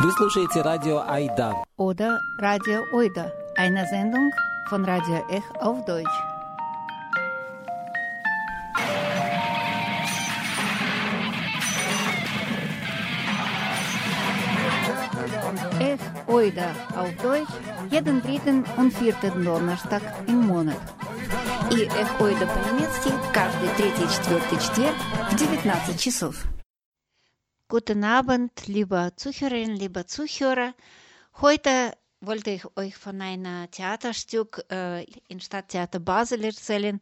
Вы слушаете радио Айда. Oder Radio Oida, eine Sendung von Radio Ech auf Deutsch. Ech Oida auf Deutsch jeden dritten und vierten Donnerstag im Monat. И Эх Ойда по-немецки каждый третий и четвертый четверг в 19 часов. Guten Abend, liebe Zuhörerinnen, liebe Zuhörer. Heute wollte ich euch von einem Theaterstück äh, im Stadttheater Basel erzählen,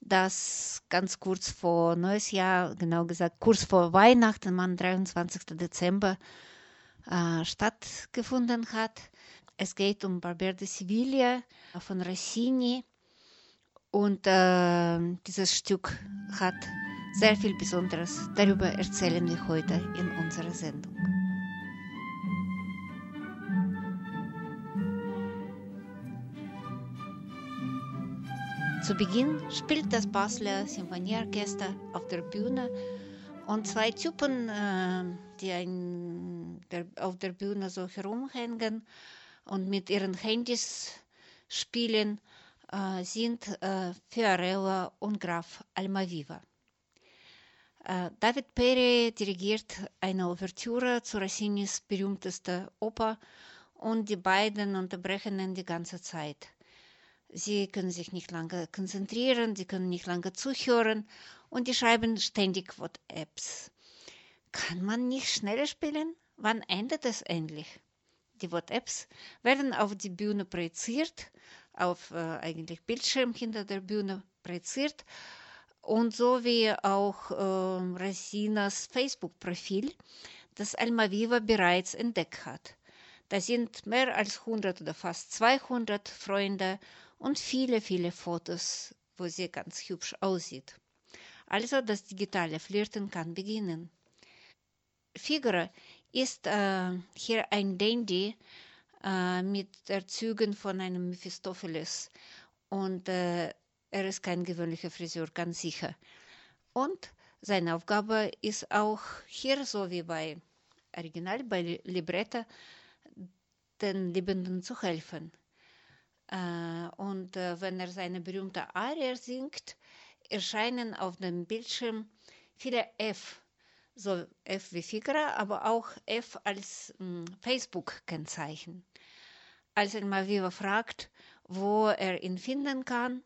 das ganz kurz vor Neues Jahr, genau gesagt kurz vor Weihnachten, am 23. Dezember, äh, stattgefunden hat. Es geht um Barber de Sevilla von Rossini und äh, dieses Stück hat sehr viel Besonderes. Darüber erzählen wir heute in unserer Sendung. Zu Beginn spielt das Basler Symphonieorchester auf der Bühne und zwei Typen, äh, die ein, der, auf der Bühne so herumhängen und mit ihren Handys spielen, äh, sind äh, Fiorella und Graf Almaviva. David Perry dirigiert eine Ouvertüre zu Rossinis berühmtester Oper und die beiden unterbrechen ihn die ganze Zeit. Sie können sich nicht lange konzentrieren, sie können nicht lange zuhören und die schreiben ständig WhatsApps. Kann man nicht schneller spielen? Wann endet es endlich? Die WhatsApps werden auf die Bühne projiziert, auf äh, eigentlich Bildschirm hinter der Bühne projiziert und so wie auch äh, Rasinas Facebook-Profil, das Almaviva bereits entdeckt hat. Da sind mehr als 100 oder fast 200 Freunde und viele, viele Fotos, wo sie ganz hübsch aussieht. Also das digitale Flirten kann beginnen. Figure ist äh, hier ein Dandy äh, mit Zügen von einem Mephistopheles und äh, er ist kein gewöhnlicher Friseur, ganz sicher. Und seine Aufgabe ist auch hier, so wie bei Original, bei Libretto, den Liebenden zu helfen. Äh, und äh, wenn er seine berühmte Arie singt, erscheinen auf dem Bildschirm viele F, so F wie Figura, aber auch F als hm, Facebook-Kennzeichen. Als er mal wieder fragt, wo er ihn finden kann,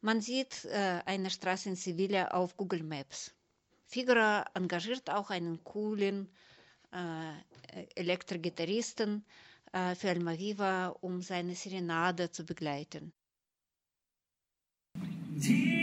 man sieht äh, eine Straße in Sevilla auf Google Maps. Figura engagiert auch einen coolen äh, Elektrogitarristen äh, für Almaviva, um seine Serenade zu begleiten. Ti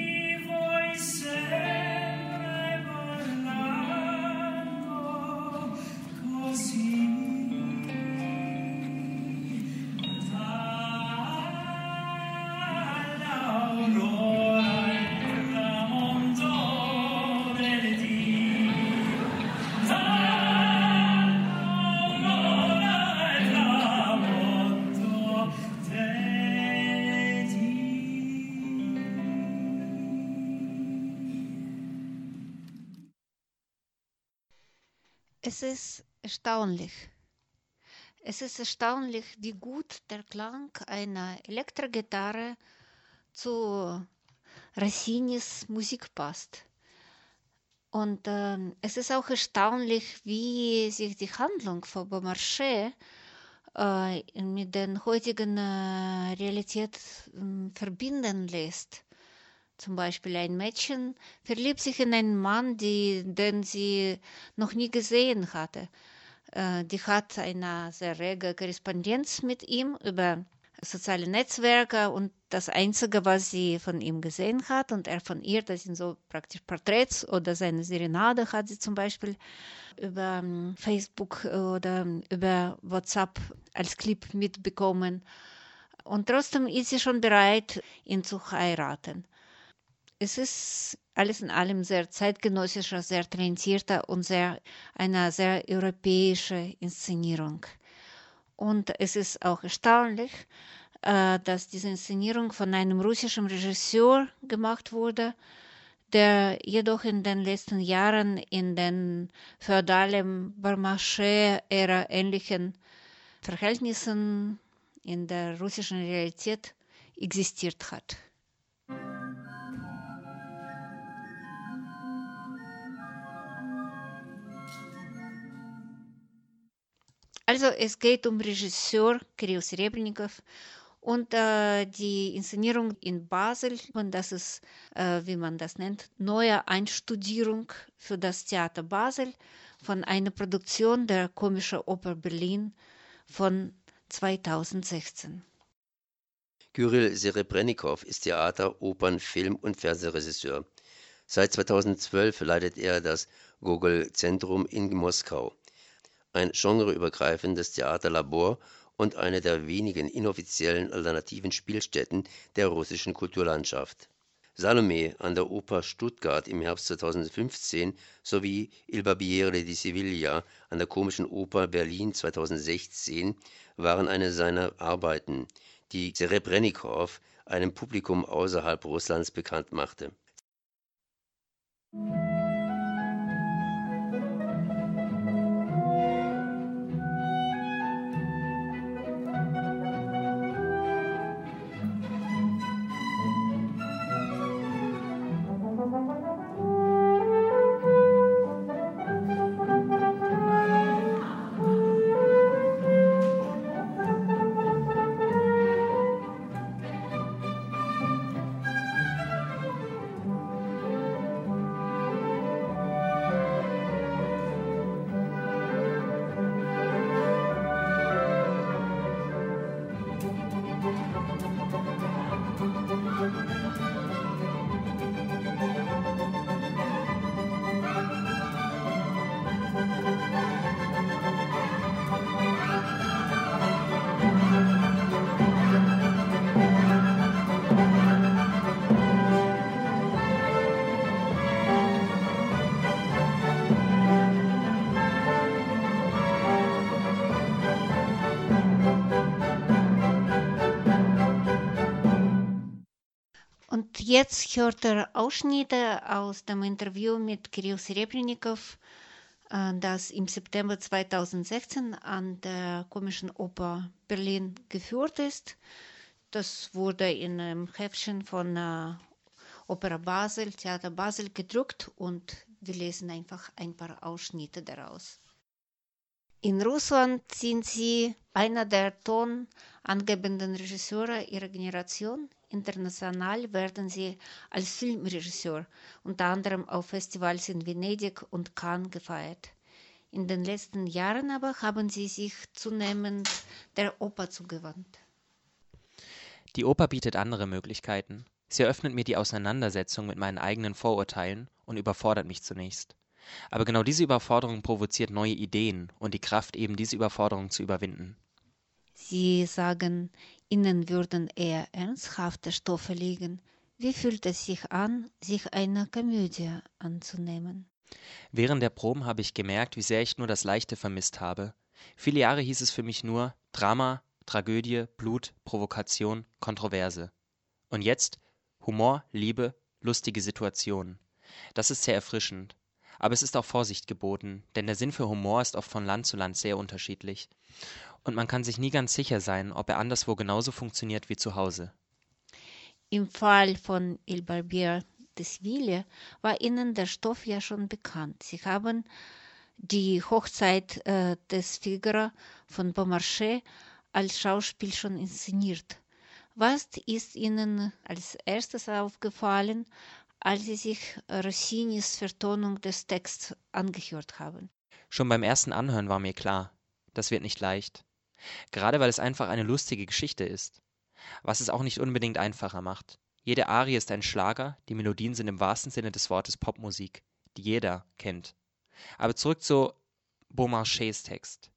Es ist erstaunlich. Es ist erstaunlich, wie gut der Klang einer Elektrogitarre zu Rossinis Musik passt. Und ähm, es ist auch erstaunlich, wie sich die Handlung von Beaumarchais äh, mit der heutigen äh, Realität ähm, verbinden lässt. Zum Beispiel ein Mädchen verliebt sich in einen Mann, die, den sie noch nie gesehen hatte. Äh, die hat eine sehr rege Korrespondenz mit ihm über soziale Netzwerke und das Einzige, was sie von ihm gesehen hat und er von ihr, das sind so praktisch Porträts oder seine Serenade hat sie zum Beispiel über ähm, Facebook oder über WhatsApp als Clip mitbekommen. Und trotzdem ist sie schon bereit, ihn zu heiraten es ist alles in allem sehr zeitgenössischer, sehr talentierter und sehr, eine sehr europäische Inszenierung. Und es ist auch erstaunlich, äh, dass diese Inszenierung von einem russischen Regisseur gemacht wurde, der jedoch in den letzten Jahren in den feudalen Barmarché-Ära ähnlichen Verhältnissen in der russischen Realität existiert hat. Also es geht um Regisseur Kirill Serebrennikov und äh, die Inszenierung in Basel, und das ist, äh, wie man das nennt, neue Einstudierung für das Theater Basel von einer Produktion der Komischen Oper Berlin von 2016. Kyrill Serebrennikov ist Theater-, Opern-, Film- und Fernsehregisseur. Seit 2012 leitet er das Gogol-Zentrum in Moskau, ein genreübergreifendes Theaterlabor und eine der wenigen inoffiziellen alternativen Spielstätten der russischen Kulturlandschaft. Salome an der Oper Stuttgart im Herbst 2015 sowie Il Barbiere di Siviglia an der Komischen Oper Berlin 2016 waren eine seiner Arbeiten, die Serebrennikov einem Publikum außerhalb Russlands bekannt machte. Jetzt hört er Ausschnitte aus dem Interview mit Kirill Serebrennikov, äh, das im September 2016 an der Komischen Oper Berlin geführt ist. Das wurde in einem Heftchen von äh, Opera Basel, Theater Basel gedruckt und wir lesen einfach ein paar Ausschnitte daraus. In Russland sind sie einer der tonangebenden Regisseure ihrer Generation. International werden sie als Filmregisseur unter anderem auf Festivals in Venedig und Cannes gefeiert. In den letzten Jahren aber haben sie sich zunehmend der Oper zugewandt. Die Oper bietet andere Möglichkeiten. Sie eröffnet mir die Auseinandersetzung mit meinen eigenen Vorurteilen und überfordert mich zunächst. Aber genau diese Überforderung provoziert neue Ideen und die Kraft, eben diese Überforderung zu überwinden. Sie sagen, ihnen würden eher ernsthafte Stoffe liegen. Wie fühlt es sich an, sich einer Komödie anzunehmen? Während der Proben habe ich gemerkt, wie sehr ich nur das Leichte vermisst habe. Viele Jahre hieß es für mich nur Drama, Tragödie, Blut, Provokation, Kontroverse. Und jetzt Humor, Liebe, lustige Situationen. Das ist sehr erfrischend. Aber es ist auch Vorsicht geboten, denn der Sinn für Humor ist oft von Land zu Land sehr unterschiedlich. Und man kann sich nie ganz sicher sein, ob er anderswo genauso funktioniert wie zu Hause. Im Fall von Il Barbier des Ville war ihnen der Stoff ja schon bekannt. Sie haben die Hochzeit äh, des Figaro von Beaumarchais als Schauspiel schon inszeniert. Was ist Ihnen als erstes aufgefallen, als Sie sich Rossinis Vertonung des Texts angehört haben? Schon beim ersten Anhören war mir klar, das wird nicht leicht. Gerade weil es einfach eine lustige Geschichte ist. Was es auch nicht unbedingt einfacher macht. Jede Arie ist ein Schlager, die Melodien sind im wahrsten Sinne des Wortes Popmusik, die jeder kennt. Aber zurück zu Beaumarchais Text.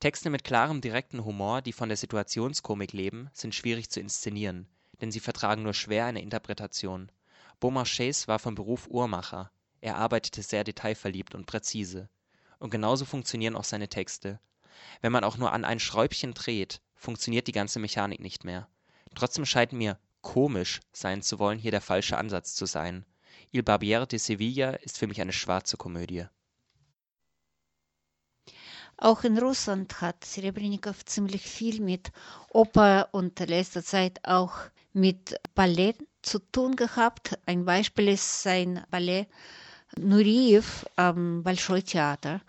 Texte mit klarem, direkten Humor, die von der Situationskomik leben, sind schwierig zu inszenieren, denn sie vertragen nur schwer eine Interpretation. Beaumarchais war von Beruf Uhrmacher. Er arbeitete sehr detailverliebt und präzise. Und genauso funktionieren auch seine Texte. Wenn man auch nur an ein Schräubchen dreht, funktioniert die ganze Mechanik nicht mehr. Trotzdem scheint mir komisch sein zu wollen hier der falsche Ansatz zu sein. Il Barbiere de Sevilla ist für mich eine schwarze Komödie. Auch in Russland hat Serebrennikov ziemlich viel mit Oper und letzter Zeit auch mit Ballett zu tun gehabt. Ein Beispiel ist sein Ballett Nuriev am Bolschoi Theater,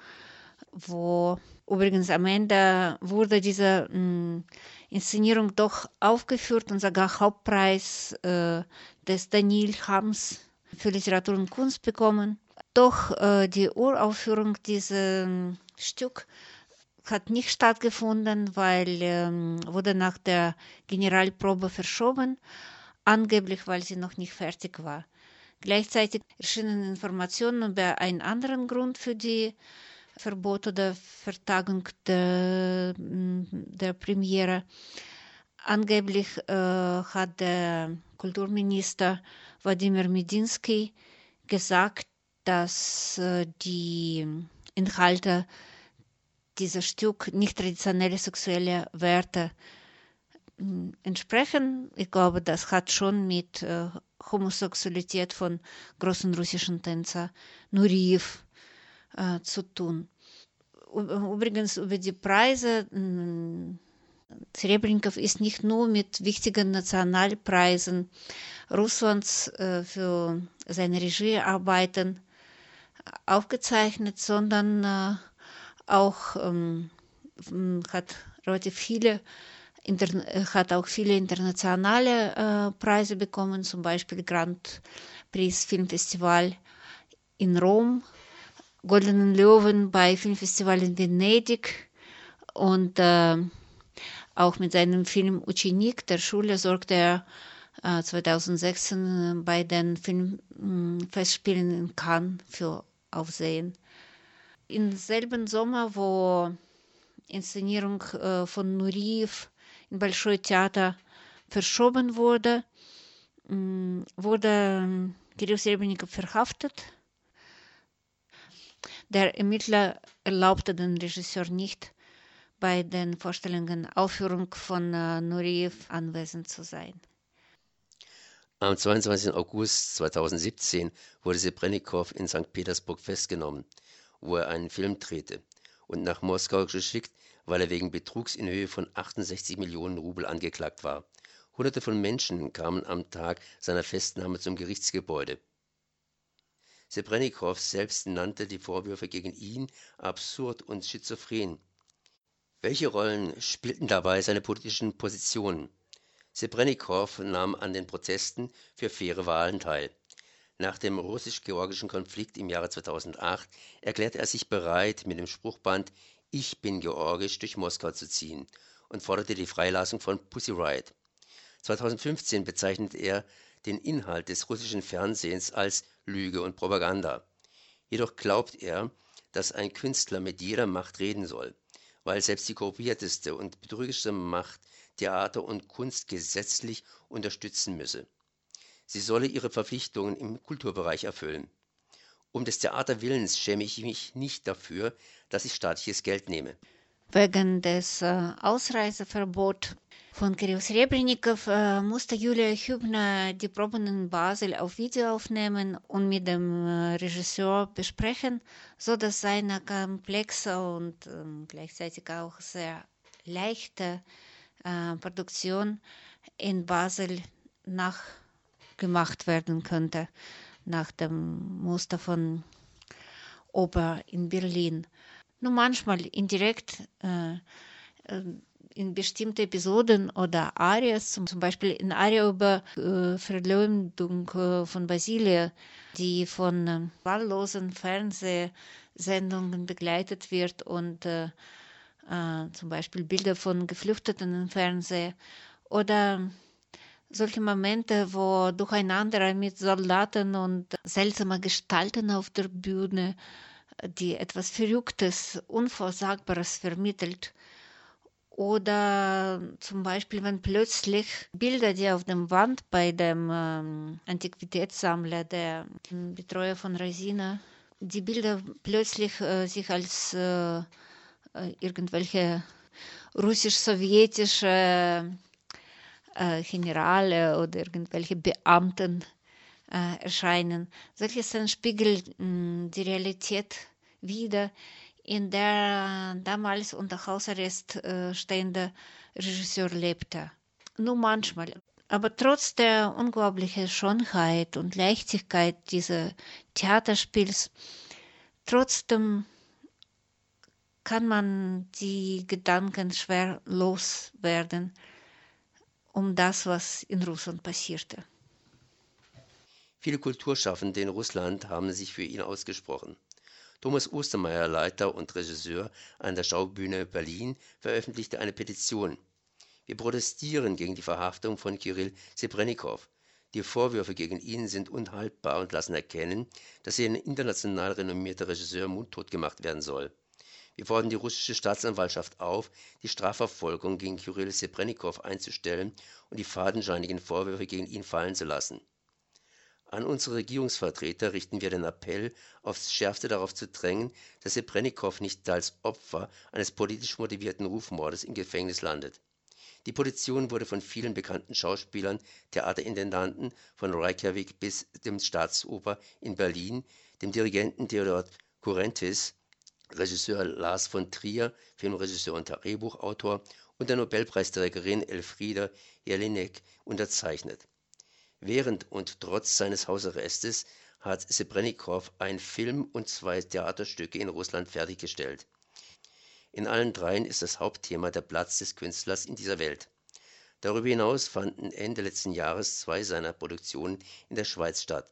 wo übrigens am Ende wurde diese mh, Inszenierung doch aufgeführt und sogar Hauptpreis äh, des Daniel Hams für Literatur und Kunst bekommen. Doch äh, die Uraufführung dieses Stück hat nicht stattgefunden, weil ähm, wurde nach der Generalprobe verschoben, angeblich weil sie noch nicht fertig war. Gleichzeitig erschienen Informationen über einen anderen Grund für die Verbot oder Vertagung der, der Premiere. Angeblich äh, hat der Kulturminister Wladimir Medinsky gesagt, dass äh, die Inhalte dieses Stück nicht traditionelle sexuelle Werte hm, entsprechen. Ich glaube, das hat schon mit äh, Homosexualität von großen russischen Tänzer Nuriev äh, zu tun. Übrigens über die Preise. Serebrennikov ist nicht nur mit wichtigen Nationalpreisen Russlands äh, für seine Regiearbeiten aufgezeichnet, sondern äh, auch ähm, hat relativ viele hat auch viele internationale äh, Preise bekommen, zum Beispiel Grand Prix Filmfestival in Rom, Goldenen Löwen bei Filmfestival in Venedig und äh, auch mit seinem Film Uchenik der Schule sorgte er äh, 2016 bei den Filmfestspielen in Cannes für Aufsehen im selben Sommer, wo Inszenierung äh, von Nuriev im Bolschoi Theater verschoben wurde, wurde Kirill Serebrennikov verhaftet. Der Ermittler erlaubte den Regisseur nicht, bei den Vorstellungen Aufführung von äh, Nuriev anwesend zu sein. Am 22. August 2017 wurde Sebrennikov in St. Petersburg festgenommen wo er einen Film drehte, und nach Moskau geschickt, weil er wegen Betrugs in Höhe von 68 Millionen Rubel angeklagt war. Hunderte von Menschen kamen am Tag seiner Festnahme zum Gerichtsgebäude. Sebrennikov selbst nannte die Vorwürfe gegen ihn absurd und schizophren. Welche Rollen spielten dabei seine politischen Positionen? Sebrennikov nahm an den Protesten für faire Wahlen teil. Nach dem russisch-georgischen Konflikt im Jahre 2008 erklärte er sich bereit, mit dem Spruchband Ich bin georgisch durch Moskau zu ziehen und forderte die Freilassung von Pussy Riot. 2015 bezeichnete er den Inhalt des russischen Fernsehens als Lüge und Propaganda. Jedoch glaubt er, dass ein Künstler mit jeder Macht reden soll, weil selbst die korrupteste und betrügerischste Macht Theater und Kunst gesetzlich unterstützen müsse. Sie solle ihre Verpflichtungen im Kulturbereich erfüllen. Um des Theaterwillens schäme ich mich nicht dafür, dass ich staatliches Geld nehme. Wegen des äh, Ausreiseverbots von Kirill Srebrennikov äh, musste Julia Hübner die Proben in Basel auf Video aufnehmen und mit dem äh, Regisseur besprechen, so dass seine komplexe und ähm, gleichzeitig auch sehr leichte Produktion in Basel nach gemacht werden könnte, nach dem Muster von Oper in Berlin. Nur manchmal indirekt äh, äh in bestimmte Episoden oder Arias, zum, Beispiel in Aria über äh, Verleumdung äh, von Basilia, die von äh, wahllosen Fernsehsendungen begleitet wird und äh, äh, zum Beispiel Bilder von Geflüchteten im Fernsehen oder solche Momente, wo durcheinander mit Soldaten und seltsamer Gestalten auf der Bühne, die etwas Verrücktes, Unvorsagbares vermittelt. Oder zum Beispiel, wenn plötzlich Bilder, die auf dem Wand bei dem ähm, Antiquitätssammler, der Betreuer von Resina, die Bilder plötzlich äh, sich als äh, äh irgendwelche russisch-sowjetische äh, Generale oder irgendwelche Beamten äh, erscheinen. Solche Szenen spiegeln mh, die Realität wider, in der damals unter Hausarrest äh, stehende Regisseur lebte. Nur manchmal. Aber trotz der unglaublichen Schönheit und Leichtigkeit dieses Theaterspiels, trotzdem kann man die Gedanken schwer loswerden um das, was in Russland passierte. Viele Kulturschaffende in Russland haben sich für ihn ausgesprochen. Thomas Ostermeier, Leiter und Regisseur an der Schaubühne Berlin, veröffentlichte eine Petition. Wir protestieren gegen die Verhaftung von Kirill Sebrennikov. Die Vorwürfe gegen ihn sind unhaltbar und lassen erkennen, dass er ein international renommierter Regisseur mundtot gemacht werden soll. Wir fordern die russische Staatsanwaltschaft auf, die Strafverfolgung gegen Kyrill Sebrennikov einzustellen und die fadenscheinigen Vorwürfe gegen ihn fallen zu lassen. An unsere Regierungsvertreter richten wir den Appell, aufs Schärfste darauf zu drängen, dass Sebrennikov nicht als Opfer eines politisch motivierten Rufmordes im Gefängnis landet. Die Petition wurde von vielen bekannten Schauspielern, Theaterintendanten von Reykjavik bis dem Staatsoper in Berlin, dem Dirigenten Theodor Kurentis, Regisseur Lars von Trier, Filmregisseur und Drehbuchautor und der Nobelpreisträgerin Elfriede Jelinek unterzeichnet. Während und trotz seines Hausarrestes hat Sebrennikov ein Film und zwei Theaterstücke in Russland fertiggestellt. In allen dreien ist das Hauptthema der Platz des Künstlers in dieser Welt. Darüber hinaus fanden Ende letzten Jahres zwei seiner Produktionen in der Schweiz statt.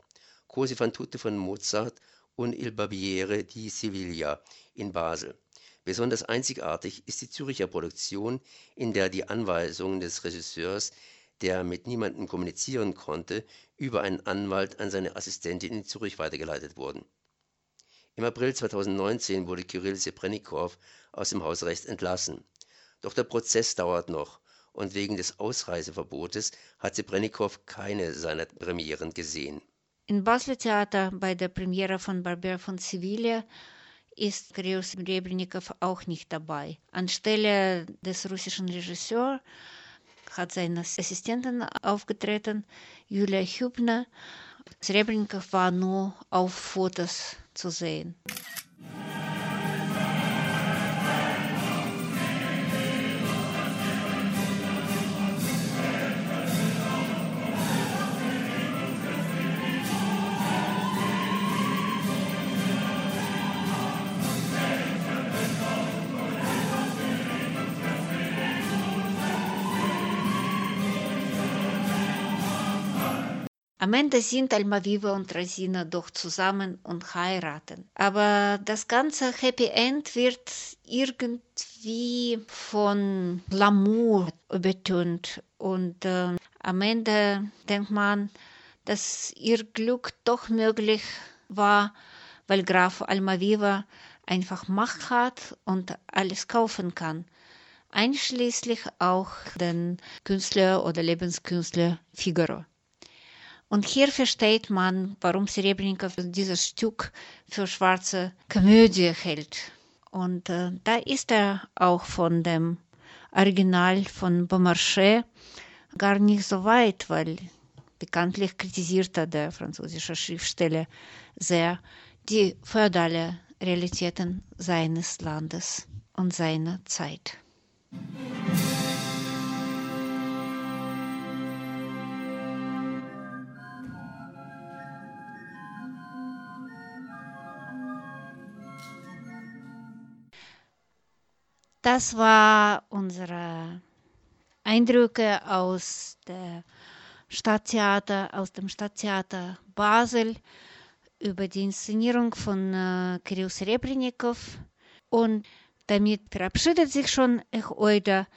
Cosi fan tutte von Mozart und Il Barbiere di Siviglia in Basel. Besonders einzigartig ist die Züricher Produktion, in der die Anweisungen des Regisseurs der mit niemandem kommunizieren konnte, über einen Anwalt an seine Assistentin in Zürich weitergeleitet wurden. Im April 2019 wurde Kirill Sebrennikov aus dem Hausrecht entlassen. Doch der Prozess dauert noch und wegen des Ausreiseverbotes hat Sebrennikov keine seiner Premieren gesehen. Im Basler Theater bei der Premiere von Barber von Sevilla ist Kirill Sebrennikov auch nicht dabei. Anstelle des russischen Regisseurs hat seine Assistentin aufgetreten, Julia Hübner. Srebrennikov war nur auf Fotos zu sehen. Am Ende sind Almaviva und Rasina doch zusammen und heiraten. Aber das ganze Happy End wird irgendwie von Glamour übertönt. Und äh, am Ende denkt man, dass ihr Glück doch möglich war, weil Graf Almaviva einfach Macht hat und alles kaufen kann. Einschließlich auch den Künstler oder Lebenskünstler Figaro. Und hier versteht man, warum Serebrennikov dieses Stück für schwarze Komödie hält. Und äh, da ist er auch von dem Original von Beaumarchais gar nicht so weit, weil bekanntlich kritisierte der französische Schriftsteller sehr die feudale Realitäten seines Landes und seiner Zeit. Das war unsere Eindrücke aus der Stadttheater, aus dem Stadttheater Basel über die Inszenierung von äh, Kirill Serebrennikov. Und damit verabschiedet sich schon Ech Oida